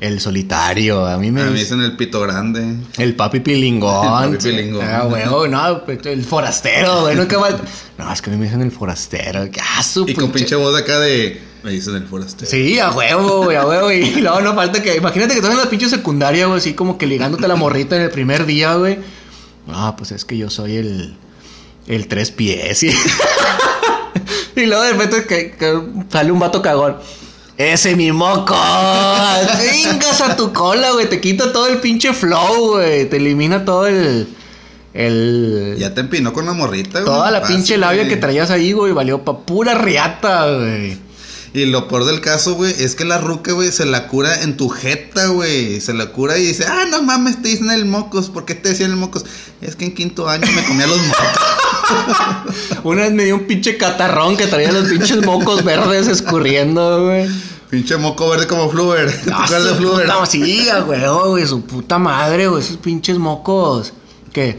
el solitario, a mí me
A mí me
dicen
el pito grande.
el papi pilingón.
El papi pilingón.
Ah, güey, no, pe- el forastero, güey, mal- No, es que a mí me dicen el forastero. Ah, su
Y con
pinche-
voz acá de. Me dicen el forastero.
Sí, a huevo, güey, a huevo. Y luego no falta que. Imagínate que estás en la pinche secundaria, güey, así como que ligándote a la morrita en el primer día, güey. No, pues es que yo soy el. El tres pies. Y, y luego de repente que, que sale un vato cagón. Ese mi moco. Vengas a tu cola, güey. Te quita todo el pinche flow, güey. Te elimina todo el. El.
Ya te empinó con la morrita, güey.
toda la
Fácil,
pinche labia
güey.
que traías ahí, güey. Valió pa' pura riata, güey.
Y lo peor del caso, güey, es que la ruca, güey, se la cura en tu jeta, güey. Se la cura y dice, ah, no mames, te dicen el mocos. ¿Por qué te decían el mocos? Es que en quinto año me comía los mocos.
Una vez me dio un pinche catarrón que traía los pinches mocos verdes escurriendo, güey.
Pinche moco verde como Fluver. ¿Te
Ah,
de Fluver?
puta- sí, huevo, güey, su puta madre, güey, esos pinches mocos. Que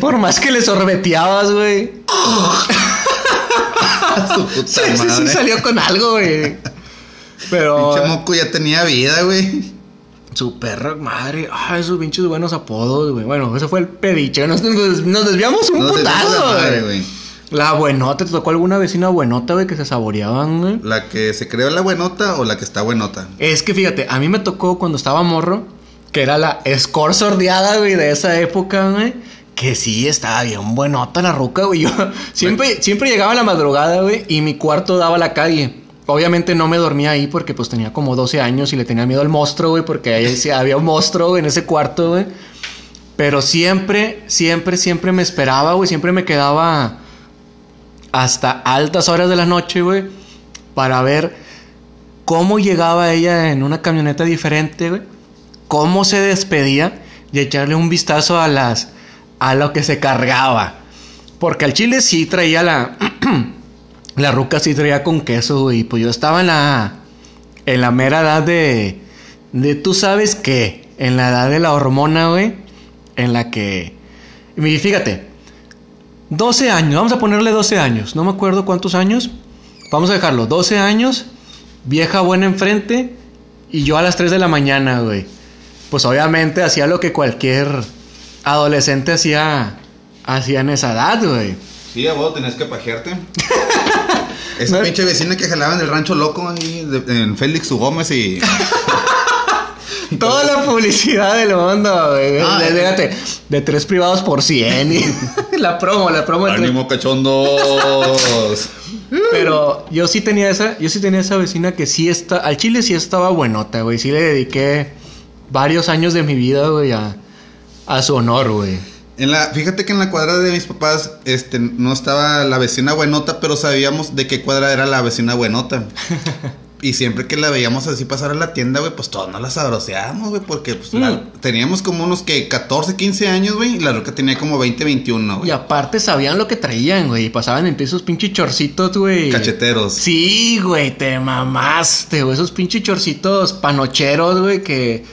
por más que le sorbeteabas, güey.
Su puta
Sí, sí, sí, salió con algo, güey. Pero
Pinche moco ya tenía vida, güey.
Su perra madre, ah, esos pinches buenos apodos, güey. Bueno, ese fue el pediche. Nos, nos- nos desviamos un
No sé,
putazo, güey. La buenota, ¿te tocó alguna vecina buenota, güey, que se saboreaban, güey?
¿La que se creó la buenota o la que está buenota?
Es que fíjate, a mí me tocó cuando estaba morro, que era la escort sordeada, güey, de esa época, güey. Que sí, estaba bien buenota la ruca, güey. Yo siempre, siempre llegaba a la madrugada, güey, y mi cuarto daba la calle. Obviamente no me dormía ahí porque pues tenía como 12 años y le tenía miedo al monstruo, güey, porque ahí había un monstruo en ese cuarto, güey. Pero siempre, siempre, siempre me esperaba, güey, siempre me quedaba hasta altas horas de la noche, güey, para ver cómo llegaba ella en una camioneta diferente, güey. Cómo se despedía y echarle un vistazo a las a lo que se cargaba. Porque al chile sí traía la la ruca sí traía con queso, güey. Pues yo estaba en la en la mera edad de de tú sabes qué, en la edad de la hormona, güey, en la que y fíjate, 12 años, vamos a ponerle 12 años, no me acuerdo cuántos años. Vamos a dejarlo, 12 años, vieja buena enfrente y yo a las 3 de la mañana, güey. Pues obviamente hacía lo que cualquier adolescente hacía hacía en esa edad, güey.
Sí, a vos tenías que pajearte. Esa
No.
pinche vecina que jalaba en el rancho loco ahí de- en Félix U. Gómez y.
Toda la publicidad del mundo, güey.
Ah,
De-
eh.
De tres privados por 100. y- la promo, la promo de tres-
¡Ánimo, cachondos!
Pero yo sí tenía esa, yo sí tenía esa vecina que sí está, al chile sí estaba buenota, güey. Sí le dediqué varios años de mi vida, güey, a, a su honor, güey.
En la, fíjate que en la cuadra de mis papás, este, no estaba la vecina buenota, pero sabíamos de qué cuadra era la vecina buenota. y siempre que la veíamos así pasar a la tienda, güey, pues todos nos la sabroseábamos, güey, porque pues, la-
Mm.
teníamos como unos que 14, 15 años, güey, y la roca tenía como 20, 21,
Y
güey.
aparte sabían lo que traían, güey. y Pasaban en pie esos pinches chorcitos, güey.
Cacheteros.
Sí, güey, te mamaste, güey. Esos pinches chorcitos panocheros, güey, que.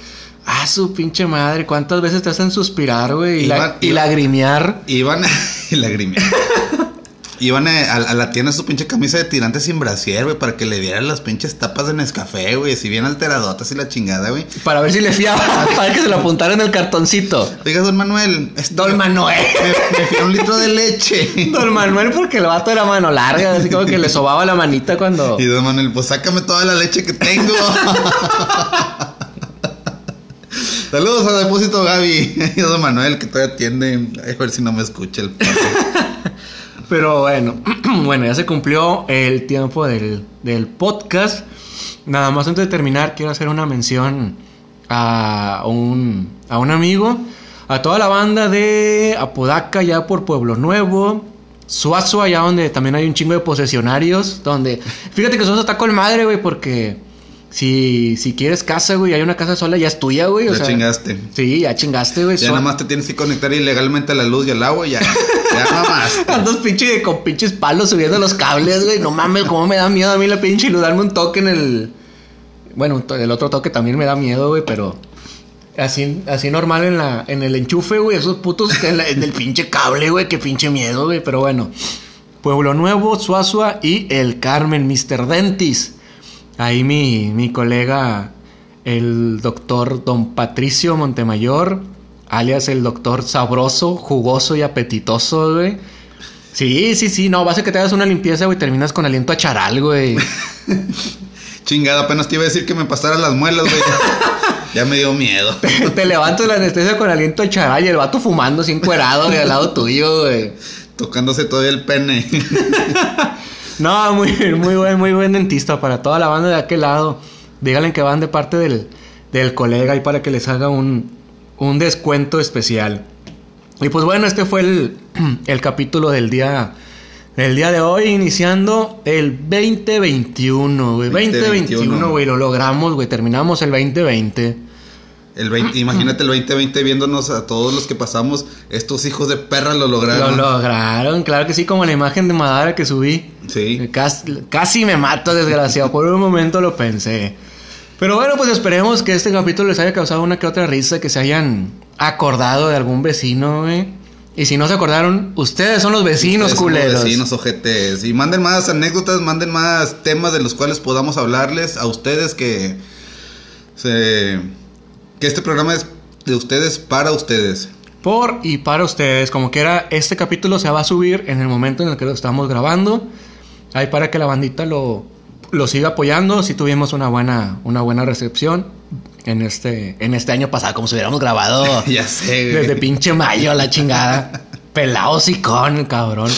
Ah, su pinche madre. ¿Cuántas veces te hacen suspirar, güey? Y,
Iban-
y
iban-
lagrimear.
Iban y lagrimea. Iban a, a la tienda su pinche camisa de tirante sin brasier, güey, para que le dieran las pinches tapas de Nescafé, güey, si bien alteradotas y la chingada, güey.
Para ver si le fiaba. para que se lo apuntara en el cartoncito.
Oiga, don Manuel, este,
Don Manuel.
me, me un litro de leche.
Don Manuel, porque el vato era mano larga, así como que le sobaba la manita cuando.
Y don Manuel, pues sácame toda la leche que tengo. Saludos a Depósito Gaby. Y a don Manuel, que todavía atiende. A ver si no me escucha el pato.
Pero bueno, bueno, ya se cumplió el tiempo del, del podcast. Nada más antes de terminar, quiero hacer una mención a un, a un amigo, a toda la banda de Apodaca, ya por Pueblo Nuevo. Suazo, allá donde también hay un chingo de posesionarios. Donde, fíjate que Suazo está con madre, güey, porque si, si quieres casa, güey, hay una casa sola, ya es tuya, güey. o
Ya
sea,
chingaste.
Sí, ya chingaste, güey.
Ya nada más te tienes que conectar ilegalmente a la luz y al agua y ya. Ya nada más.
Andas pinche con pinches palos subiendo los cables, güey. No mames, cómo me da miedo a mí la pinche luz. Darme un toque en el. Bueno, el otro toque también me da miedo, güey, pero. Así, así normal en la, en el enchufe, güey. Esos putos en, la- en el pinche cable, güey. Qué pinche miedo, güey. Pero bueno. Pueblo Nuevo, Suazua y El Carmen, Mr. Dentis. Ahí mi, mi colega, el doctor Don Patricio Montemayor, alias el doctor sabroso, jugoso y apetitoso, güey. Sí, sí, sí, no, vas a que te hagas una limpieza, güey, terminas con aliento a charal, güey.
Chingada, apenas te iba a decir que me pasara las muelas, güey. Ya me dio miedo.
te levantas de la anestesia con aliento a charal y el vato fumando así encuerado, güey, al lado tuyo, güey.
Tocándose todavía el pene.
No, muy, muy buen, muy buen dentista para toda la banda de aquel lado. Díganle que van de parte del, del colega y para que les haga un, un descuento especial. Y pues bueno, este fue el, el capítulo del día, del día de hoy, iniciando el 2021, güey. 2021,
2021,
güey, lo logramos, güey. Terminamos el 2020.
El 20, imagínate el 2020 viéndonos a todos los que pasamos. Estos hijos de perra lo
Lo
lograron.
lograron, claro que sí, como la imagen de Madara que subí.
Sí.
Casi, casi me mato, desgraciado. Por un momento lo pensé. Pero bueno, pues esperemos que este capítulo les haya causado una que otra risa, que se hayan acordado de algún vecino, güey. Y si no se acordaron, ustedes son los vecinos,
Ustedes son los
culeros.
Vecinos, ojetes. Y manden más anécdotas, manden más temas de los cuales podamos hablarles a ustedes que se, que este programa es de ustedes para ustedes.
Por y para ustedes, como quiera, este capítulo se va a subir en el momento en el que lo estamos grabando. Ahí para que la bandita lo, lo siga apoyando. Si tuvimos una buena, una buena recepción en este, en este año pasado, como si hubiéramos grabado
ya sé, güey.
desde pinche mayo a la chingada. Pelado con cabrón.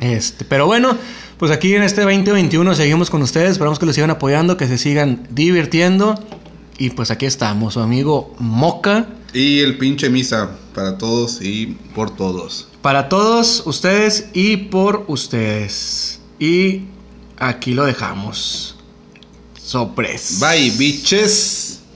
Este, pero bueno, pues aquí en este 2021 seguimos con ustedes. Esperamos que lo sigan apoyando, que se sigan divirtiendo. Y pues aquí estamos, su amigo Moca.
Y el pinche misa para todos y por todos.
Para todos ustedes y por ustedes. Y aquí lo dejamos. Sorpresa.
Bye, bitches.